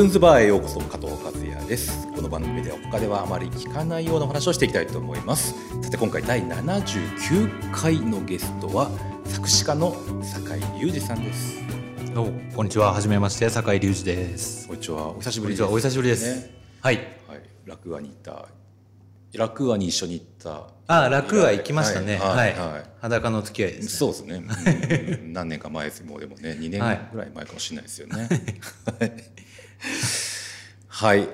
カズンズバーへようこそ加藤和也です。この番組では他ではあまり聞かないような話をしていきたいと思います。さて今回第79回のゲストは作詞家の酒井隆二さんです。どうもこんにちは。はじめまして、酒井隆二です。こんにちは。お久しぶりです。お久しぶりです。ね。はい。はい。落語に行った。落語に一緒に行った。あ、楽は行きましたね。ははい。い。はい。裸の付き合いですね。そうですね、うん。何年か前です。もうでもね2年はい。ぐらい前かもしれないですよね。はい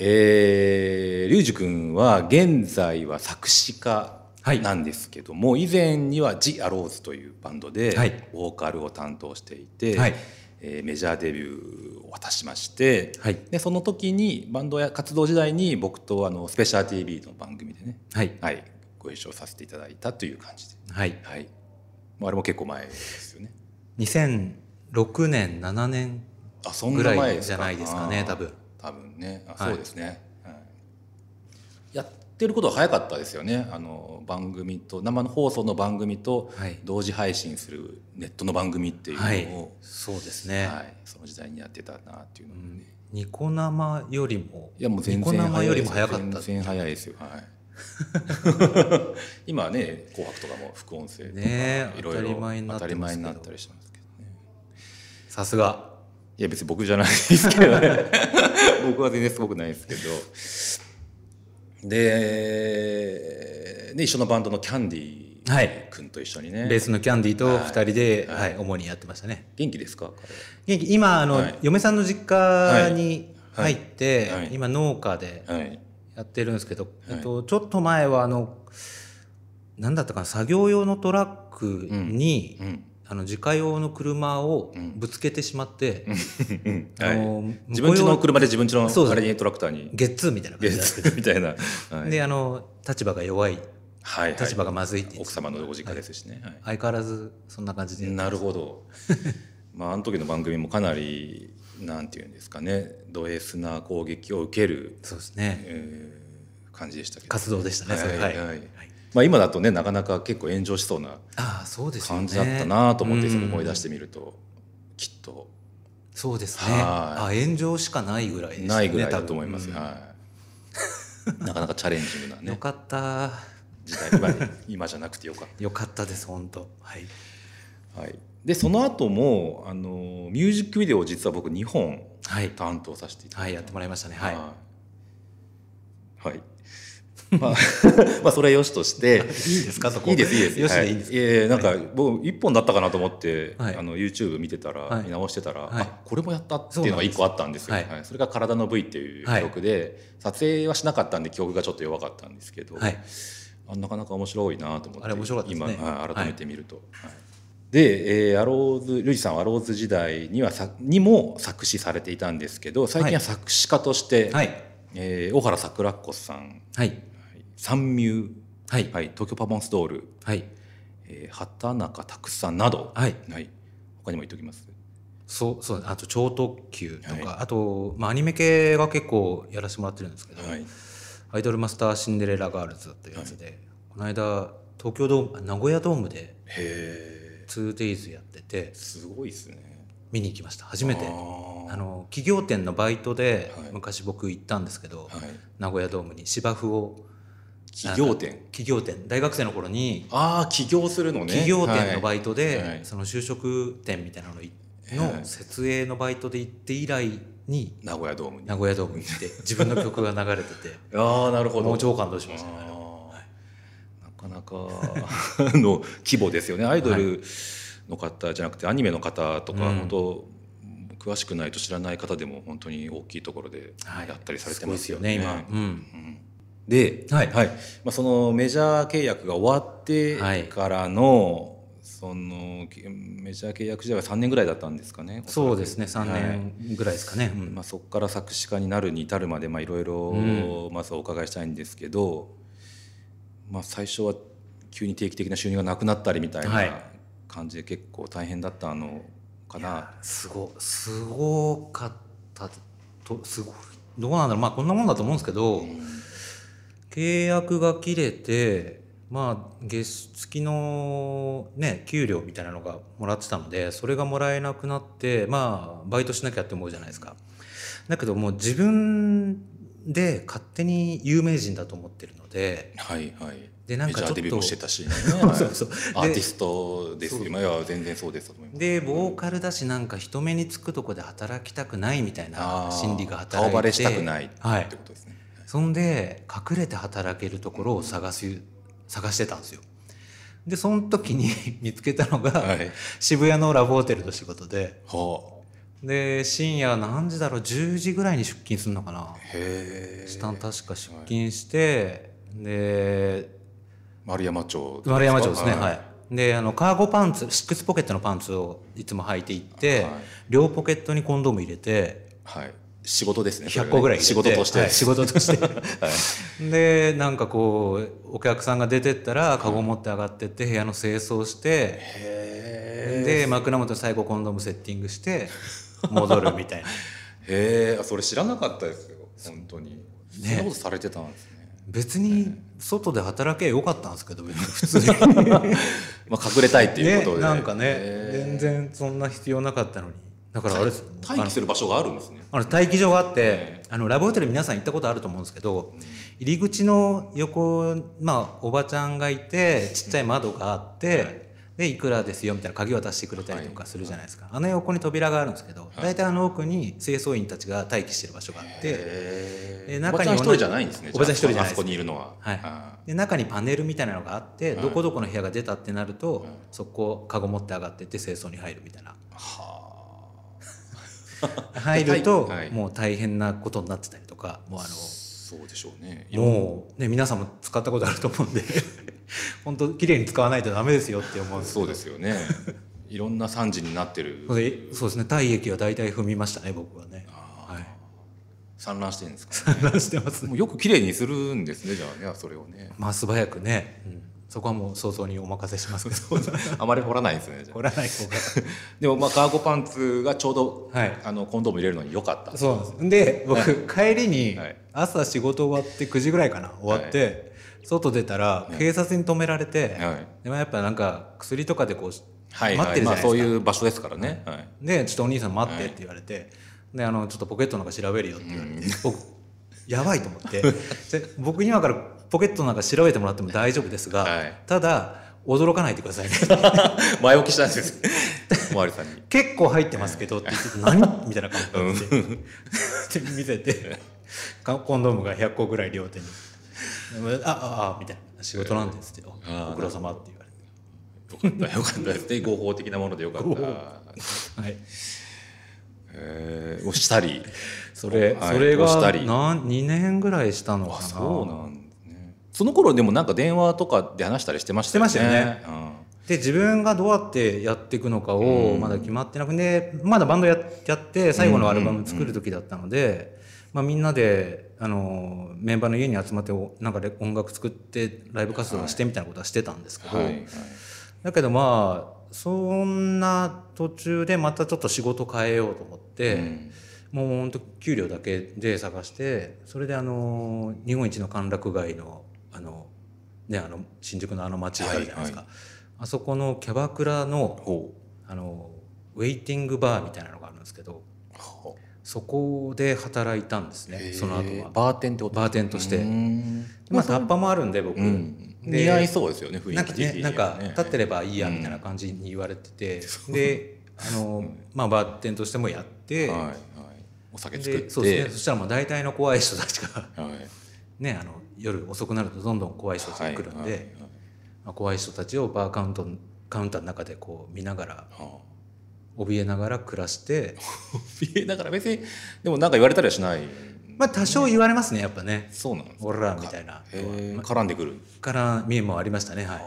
えー、リュウジ君は現在は作詞家はいなんですけども、以前には「ジ・アローズ」というバンドではいボーカルを担当していて、はいえーメジャーデビューを果たしまして、はいでその時にバンドや活動時代に僕とあのスペシャル TV の番組でね、はい。はい、ご一緒させていただいたという感じで、はい。はい、まああれも結構前ですよね。2006年、7年。ぐらいじゃないですかね多分。多分ね。あはい。そうですね、はい。やってることは早かったですよね。あの番組と生の放送の番組とはい。同時配信するネットの番組っていうはい。のを、。そうですね。はい。その時代にやってたなっていうのをね、ニコ生よりも。いやもう全ニコ然生よりも早早かった。全然早いですよ。はい。今はね「紅白」とかも副音声とかいろいろ当たり前になったりしますけどね。さすが。いや別に僕じゃないですけどね。僕は全然すごくないですけど。でで一緒のバンドのキャンディはい。君と一緒にね、ベースのキャンディーと二人で、ははいい、主にやってましたね。元気ですか？元気今、あのはい、嫁さんの実家にはい。入ってはい、今農家で。はい。やってるんですけど、はい。えっと、ちょっと前はあの何だったかな作業用のトラックに、うんあの自家用の車をん。ぶつけてしまって、うん。あのはい、自分家の車で自分家のあれにトラクターに。ゲッツーみたいな感ゲじなんですけッツみたいな、はい。であの立場が弱い。はいはい。立場がまずいって奥様のご実家ですしね、はい。相変わらずそんな感じでなるほど。まああの時の番組もかなりなんていうんですかね。ド S な攻撃を受ける、そうですね。えー感じでしたけど。活動でしたねはいはい。はいまあ、今だとねなかなか結構炎上しそうなああそうですよね。感じだったなと思って、思い出してみるときっと。そうですね。はあ炎上しかないぐらいでねないぐらいだと思います、うん。はい、なかなかチャレンジングなね。よかった。時代今今じゃなくてよかっ よかったです本当。はい。た、はい、でその後もあのミュージックビデオを実は僕2本はい。担当させていただはいやってもらいましたね。はい。はい。はい。まあ、まあそれはよしとして。いいんですかそこ。いいですいいです。よしはでいいんですか？い。やいやなんか僕一本だったかなと思って、はい。あの YouTube 見てたら、はい。見直してたら、はい。あこれもやったっていうのが一個あったんですよ。はい。それが体の部位っていう記録で、撮影はしなかったんで記憶がちょっと弱かったんですけど、はい。あなかなか面白いなと思ってあれ面白かったですね。今、はい改めて見ると。はい。で、えーアローズルイジさんはアローズ時代にはさにも作詞されていたんですけど最近は作詞家として、はい。えー小原桜子さんはい三ミはい。はい、東京パフォーマンスドール、はい。えー、畑中拓さんなど、はい。他にも言っておきます。そうそうあと超特急とか、はい。あと、まあ、アニメ系が結構やらせてもらってるんですけど、はい、アイドルマスターシンデレラガールズっていうやつで、この間東京ドームあ名古屋ドームでへ 2days やっててえ、すごいですね。見に行きました。初めて。あの企業店のバイトではい。昔僕行ったんですけど、はい、名古屋ドームに芝生を企業店。企業店。大学生の頃にああ、起業するのね。企業店のバイイトで、はい。その就職店みたいなのいはい。の設営のバイトで行って以来に名古屋ドームに。名古屋ドームに行って自分の曲が流れてて ああ、なるほど。もう超感動しましたね。あー。なかなか の規模ですよね。アイドルの方じゃなくてアニメの方とか、うん。本当詳しくないと知らない方でも本当に大きいところではい。やったりされてまよね。ですすよね今、うん、で、はい。まあ、そのメジャー契約が終わってからの、そのきメジャー契約時代は3年ぐらいだったんですかね。そうですね。3はい。年ぐらいですかね、うん。まあ、そこから作詞家になるに至るまでまあいろいろまずはお伺いしたいんですけど、まあ、最初は急に定期的な収入がなくなったりみたいはい。な感じで結構大変だったのかな。すごすごかったとすごい。どうなんだろう。まあこんなもんだと思うんですけど、契約が切れてまあ月月のね給料みたいなのがもらってたのでそれがもらえなくなってまあバイトしなきゃって思うじゃないですか。だけどもう自分で勝手に有名人だと思ってるのではいはい。でなんかちょっとデビューもしてたし、ね。そうそう。アーティストですよ、まあ、いや全然そうですと思います。でボーカルだしなんか人目につくとこで働きたくないみたいな心理が働いて顔バレしたくないってはいことですね、そんで隠れて働けるところを探す探してたんですよ。でその時に 見つけたのが、はい。渋谷のラブホテルの仕事で。はで深夜何時だろう？10時ぐらいに出勤するのかな？あへえ。スタン確か出勤して、で丸山町丸山町ですねはい。であのカーゴパンツシックスポケットのパンツをいつも履いていって、はい。両ポケットにコンドーム入れてはい仕事ですねそれは100ね個ぐらい仕事として、はい仕事として。はい。でなんかこうお客さんが出てったらカゴ持って上がってって部屋の清掃してへで枕元に最後コンドームセッティングして 戻るみたいな。えへえあそれ知らなかったですよ本当に、そんなことされてたんですね。別に外で働けばよかったんですけど別に普通に。まあ隠れたいっていうことで、ね、なんかねへ全然そんな必要なかったのにだからあれ待機する場所があるんですね。あの待機場があってあのラブホテル皆さん行ったことあると思うんですけど入り口の横まあおばちゃんがいてちっちゃい窓があってでいくらですよみたいな鍵渡してくれたりとかするじゃないですか。あの横に扉があるんですけど大体あの奥に清掃員たちが待機してる場所があってへでえおばちゃん一人じゃないんですねおばちゃん一人じゃないですあそこにいるのは。はい。あで中にパネルみたいなのがあってどこどこの部屋が出たってなるとそこカゴ持って上がってって清掃に入るみたいな。ーは入るとはい。もう大変なことになってたりとかもうああそうでしょうね。のもうね皆さんも使ったことあると思うんで 本当綺麗に使わないとダメですよって思うそうですよね。いろんな惨事になってる。でそうですね。体液は大体踏みましたね僕はね。はい。散乱してるんですか、ね、散乱してますね。もうよく綺麗にするんですねじゃあねそれをね。まあ素早くね、うんそこはもう想像にお任せしますけど。あまり掘らないですね掘らない方が。でもまあカーゴパンツがちょうど、はい。あのコンドーム入れるのに良かった。そうなんです。で僕帰りにはい。朝仕事終わって9時ぐらいかな終わって、外出たら警察に止められて、はい。でもやっぱなんか薬とかでこう、はい待ってるじゃないですか、まあ、そういう場所ですからね、はい。でちょっとお兄さん待ってって言われて、であのちょっとポケットの中調べるよって言われて、僕やばいと思って。で僕今からポケットの中調べてもらっても大丈夫ですが、はい。ただ驚かないでくださいね。前置きしたんですりさんに。結構入ってますけどって言って何？みたいな感じ で、で見せてかコンドームが100個ぐらい両手に「あああみたいな「仕事なんです」って「ああご苦労様」って言われて。よかったよかった。ですね合法的なものでよかった。はい、えー、押したり。それ、はい。それが押したり。なん2年ぐらいしたのかな。あそうなんその頃でもなんか電話とかで話したりしてましたよね。してましたよね。で自分がどうやってやっていくのかをまだ決まってなくてまだバンドややって最後のアルバム作る時だったので、まあ、みんなであのメンバーの家に集まっておなんかレ音楽作ってライブ活動をしてみたいなことはしてたんですけど、はいはい。だけどまあそんな途中でまたちょっと仕事変えようと思って、うん。もう本当給料だけで探してそれであの日本一の歓楽街のあの、ね、あの新宿のあの街があるじゃないですか、はあそこのキャバクラのほあのウェイティングバーみたいなのがあるんですけどそこで働いたんですうねその後は。バーテンってことバーテンとして。うん。まあタッパもあるんで僕、うん。で似合いそうですよね雰囲気的にはね。なんか立ってればいいやみたいな感じに言われてて、であの、まあ、バーテンとしてもやって、はいはい。お酒作って。でそうですね。そしたらもう大体の怖い人たちがはい。ねあの夜遅くなるとどんどん怖い人たちが来るんで、まあ、怖い人たちをバーカウントカウンターの中でこう見ながらは怯えながら暮らして あ見えながら別にでもなんか言われたりはしない？まあ多少言われますねやっぱね。そうなんです「オラ」みたいな。へー。絡んでくる？から見えもありましたねはい、ま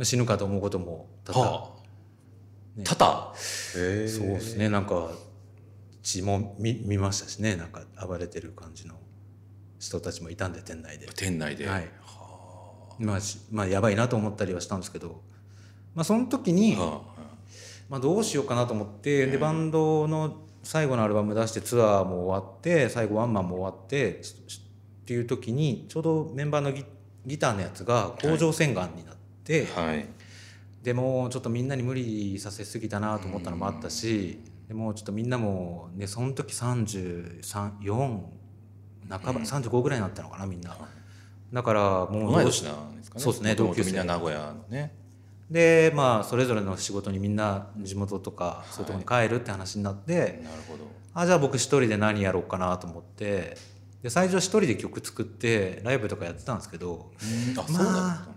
あ、死ぬかと思うことも多々、はあ。多々？そうですね。なんか血も見見ましたしね。なんか暴れてる感じの人たちもいたんで店内で。店内で。はい。まあしまあやばいなと思ったりはしたんですけどまあその時に、はまあ、どうしようかなと思ってでバンドの最後のアルバム出してツアーも終わって最後ワンマンも終わってしっていう時にちょうどメンバーのギギターのやつが甲状腺がんになって、はい。でもちょっとみんなに無理させすぎたなと思ったのもあったし、でもちょっとみんなもねその時34半ば、35ぐらいになったのかなみんな。だからもう同い年なんですかね。そうですね同級生。みんな名古屋のね。でまあそれぞれの仕事にみんな地元とかそういうところに帰るって話になって、なるほど。あじゃあ僕一人で何やろうかなと思って。で最初は一人で曲作ってライブとかやってたんですけどうん。あまあ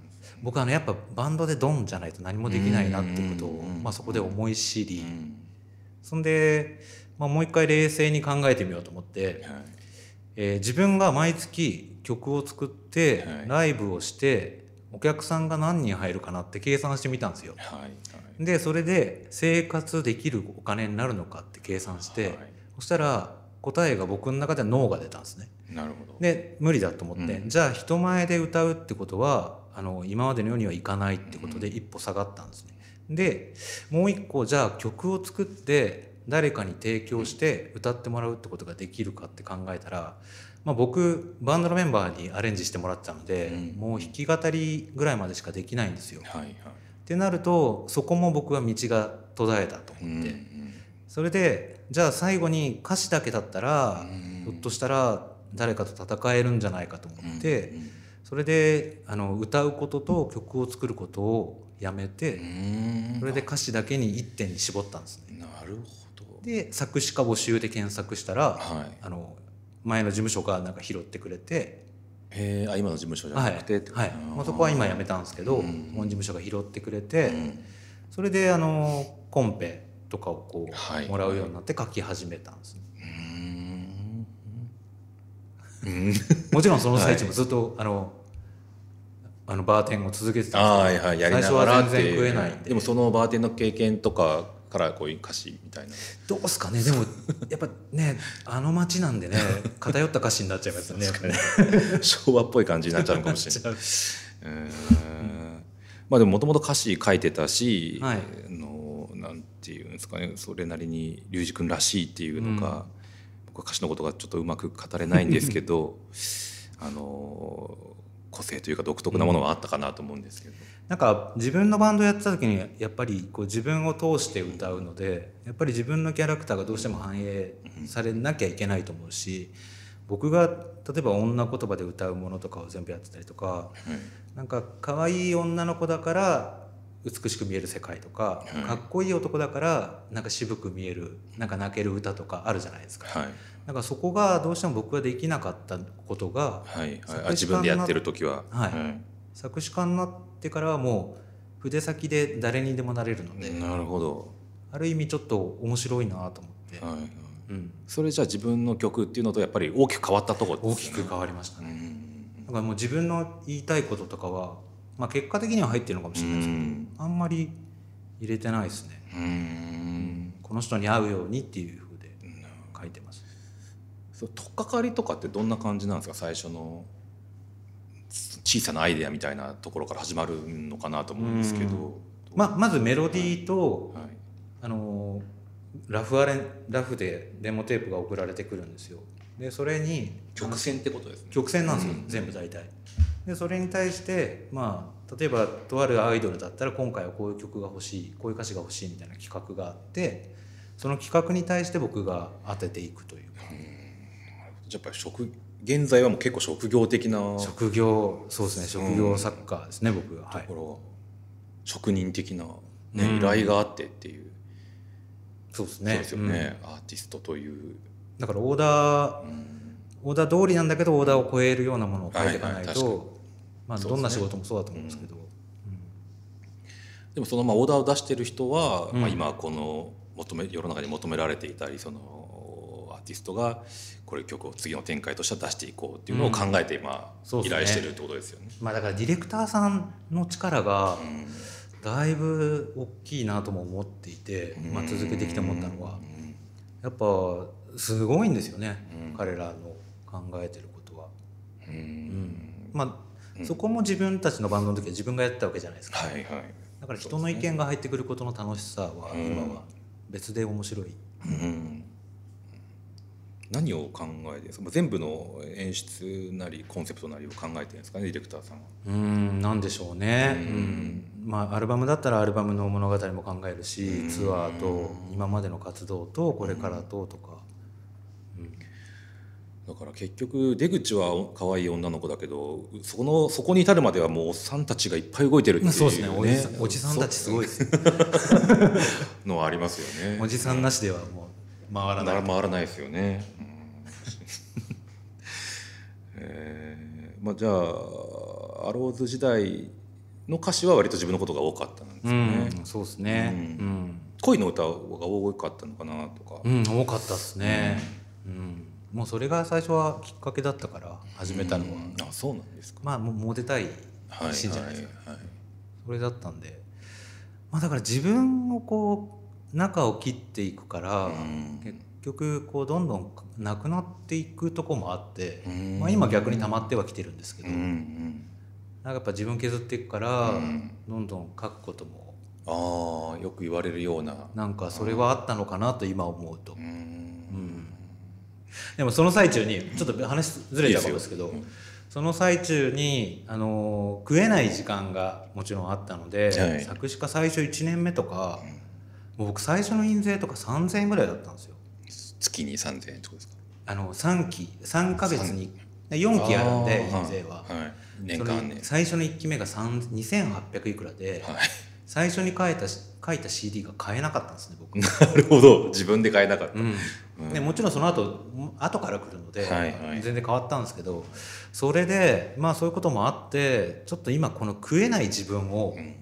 僕あのやっぱバンドでドンじゃないと何もできないなってことをうん。まあそこで思い知り。うん。そんで、まあ、もう一回冷静に考えてみようと思って、はいえー自分が毎月曲を作ってはいライブをしてお客さんが何人入るかなって計算してみたんですよ。はいはいでそれで生活できるお金になるのかって計算して、はいそしたら答えが僕の中ではノーが出たんですね。なるほどで無理だと思って、うんじゃあ人前で歌うってことはあの今までのようにはいかないってことで一歩下がったんですね。でもう一個じゃあ曲を作って誰かに提供して歌ってもらうってことができるかって考えたら、まあ、僕バンドのメンバーにアレンジしてもらってたので、うん。もう弾き語りぐらいまでしかできないんですよ。はいはい。ってなるとそこも僕は道が途絶えたと思って、それでじゃあ最後に歌詞だけだったら、うん。ひょっとしたら誰かと戦えるんじゃないかと思って、うん。それであの歌うことと曲を作ることをやめて、うん。それで歌詞だけに一点に絞ったんですね。なるほどで作詞家募集で検索したら、はい。あの前の事務所がなんか拾ってくれて、えー、あ今の事務所じゃはないくて？ってことはいまあ、そこは今辞めたんですけど、うん。本事務所が拾ってくれて、うん。それであのコンペとかをこう、はい。もらうようになって書き始めたんですね。うん。うん。もちろんその最中もずっと、あのあのバーテンを続けてたんですけどはいはい。最初は全然食えないんで。でもそのバーテンの経験とかからこういう歌詞みたいな。どうすかね。でもやっぱねあの街なんでね 偏った歌詞になっちゃいますよね。昭和っぽい感じになっちゃうのかもしれない。う。んまあでももともと歌詞書いてたし、はい。あのなんていうんですかねそれなりに龍二君らしいっていうのが、僕は歌詞のことがちょっとうまく語れないんですけどあの個性というか独特なものはあったかなと思うんですけど、なんか自分のバンドやってた時にやっぱりこう自分を通して歌うのでやっぱり自分のキャラクターがどうしても反映されなきゃいけないと思うし僕が例えば女言葉で歌うものとかを全部やってたりとかなんか可愛い女の子だから美しく見える世界とか、はい。かっこいい男だからなんか渋く見えるなんか泣ける歌とかあるじゃないですか。はい。なんかそこがどうしても僕ができなかったことが自分でやってる時は、はい作詞家になってからはもう筆先で誰にでもなれるので、なるほど、ある意味ちょっと面白いなと思って、はいはい、うん、それじゃあ自分の曲っていうのとやっぱり大きく変わったところ大きく変わりましたね。うんだからもう自分の言いたいこととかは、まあ、結果的には入ってるのかもしれないですけど、うん。あんまり入れてないですね。うん。この人に合うようにっていう風で書いてます。そう取っかかりとかってどんな感じなんですか？最初の小さなアイデアみたいなところから始まるのかなと思うんですけど、ままずメロディーと、はい、あのラフアレンラフでデモテープが送られてくるんですよ。でそれに曲線ってことですね。曲線なんですよ、うん。全部大体。でそれに対してまあ例えばとあるアイドルだったら今回はこういう曲が欲しいこういう歌詞が欲しいみたいな企画があってその企画に対して僕が当てていくというか、じゃあやっぱり職現在はもう結構職業的なと職業そうですね職業作家ですね、僕がはい。ころ、職人的な、ねうん。依頼があってっていう、そうですね。ですよね、アーティストという、うんだからオーダーうん。オーダー通りなんだけどオーダーを超えるようなものを書いていかないはいはいまあ、どんな仕事もそうだと思うんですけど、でもそのまあオーダーを出してる人は、うん。まあ、今この求め世の中に求められていたりそのティストがこれ曲を次の展開としては出していこうっていうのを考えて今、そうですね。依頼してるってことですよね。まあだからディレクターさんの力がうん。だいぶ大きいなとも思っていて、まあ、続けてきて思ったのは。やっぱすごいんですよね、うん。彼らの考えてることは。うん。うん。まあうん。そこも自分たちのバンドの時は自分がやってたわけじゃないですか、はいはい。だから人の意見が入ってくることの楽しさはうん今は別で面白い、うん何を考えですか？全部の演出なりコンセプトなりを考えてるんですかね？ディレクターさんは。うんなんでしょうね、うん。うん。まあ、アルバムだったらアルバムの物語も考えるし、うん。ツアーと今までの活動とこれからととか、だから結局出口は可愛い女の子だけどそこのそこに至るまではもうおっさんたちがいっぱい動いてるっていう、そうですね。おじさんおじさんたちすごいですよ のはありますよね。おじさんなしではもう回らない。な回らないですよね。うんえーまあじゃあアローズ時代の歌詞は割と自分のことが多かったんですうよね。んそうですね。ううん、恋の歌が多かったのかなとか。うん多かったですね、うん。もうそれが最初はきっかけだったから始めたのは、うん。あそうなんですか。まあもうモテたいはいシーンじゃないですか、はいはい。それだったんで。まあだから自分をこう中を切っていくから、うん。結局こうどんどんなくなっていくとこもあって、うん。まあ、今逆に溜まってはきてるんですけど、なんかやっぱ自分削っていくから、うん。どんどん書くこともああよく言われるような。なんかそれはあったのかなと今思うと、うでもその最中にちょっと話ずれちゃうかもですけどその最中に、あのー食えない時間がもちろんあったので、はい。作詞家最初1年目とか、もう僕最初の印税とか3,000円ぐらいだったんですよ。月に三千円ってことですか？あの3期3ヶ月に4期あるんで印税は。はい。年そ間ねれ。最初の1期目が3 2800いくらで、はい。最初に書いた書いた CD が買えなかったんですね僕。なるほど自分で買えなかった。うんうんでもちろんその後後から来るので、はいはい全然変わったんですけどそれでまあそういうこともあってちょっと今この食えない自分をうん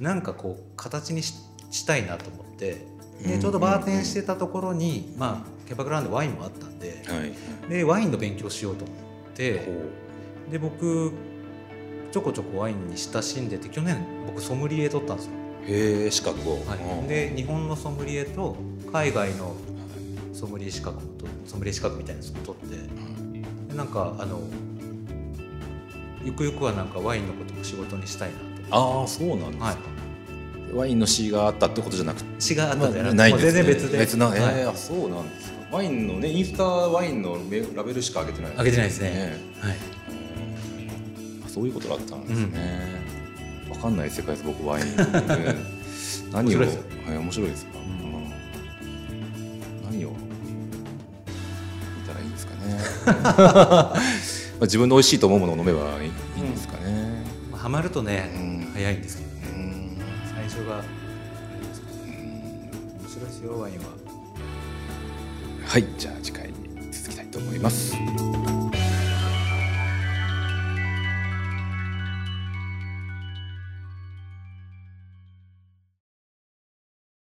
なんかこう形にししたいなと思ってうんでちょうどバーテンしてたところに、まあ、キャバクラなんでワインもあったんではい。でワインの勉強しようと思ってこで僕ちょこちょこワインに親しんでて去年僕ソムリエ取ったんですよ。うへえ資格を。はいうんで日本のソムリエと海外のソムリエ資格もとソムリエ資格みたいなやつも取ってでなんかあのゆくゆくはなんかワインのことも仕事にしたいなと。ああそうなんですか。はいワインの詩があったってことじゃなくて。詩があったんじゃなくて、ないんです、ね、もう全然別で。別な、えはい。ーあそうなんですか。ワインのねインスタワインのメラベルしか上げてない。上げてないですね。はい、あそういうことだったんですね、わかんない世界です僕ワイン、ね、何を？面白いですよ。はい面白いですか、ん。うん。何を？見たらいいんですかね。まあ自分の美味しいと思うものを飲めばいいいいんですかね、まあ、ハマるとね、うん。早いんです最初があれですか、ね面白いですよワインは。はいじゃあ次回に続きたいと思います。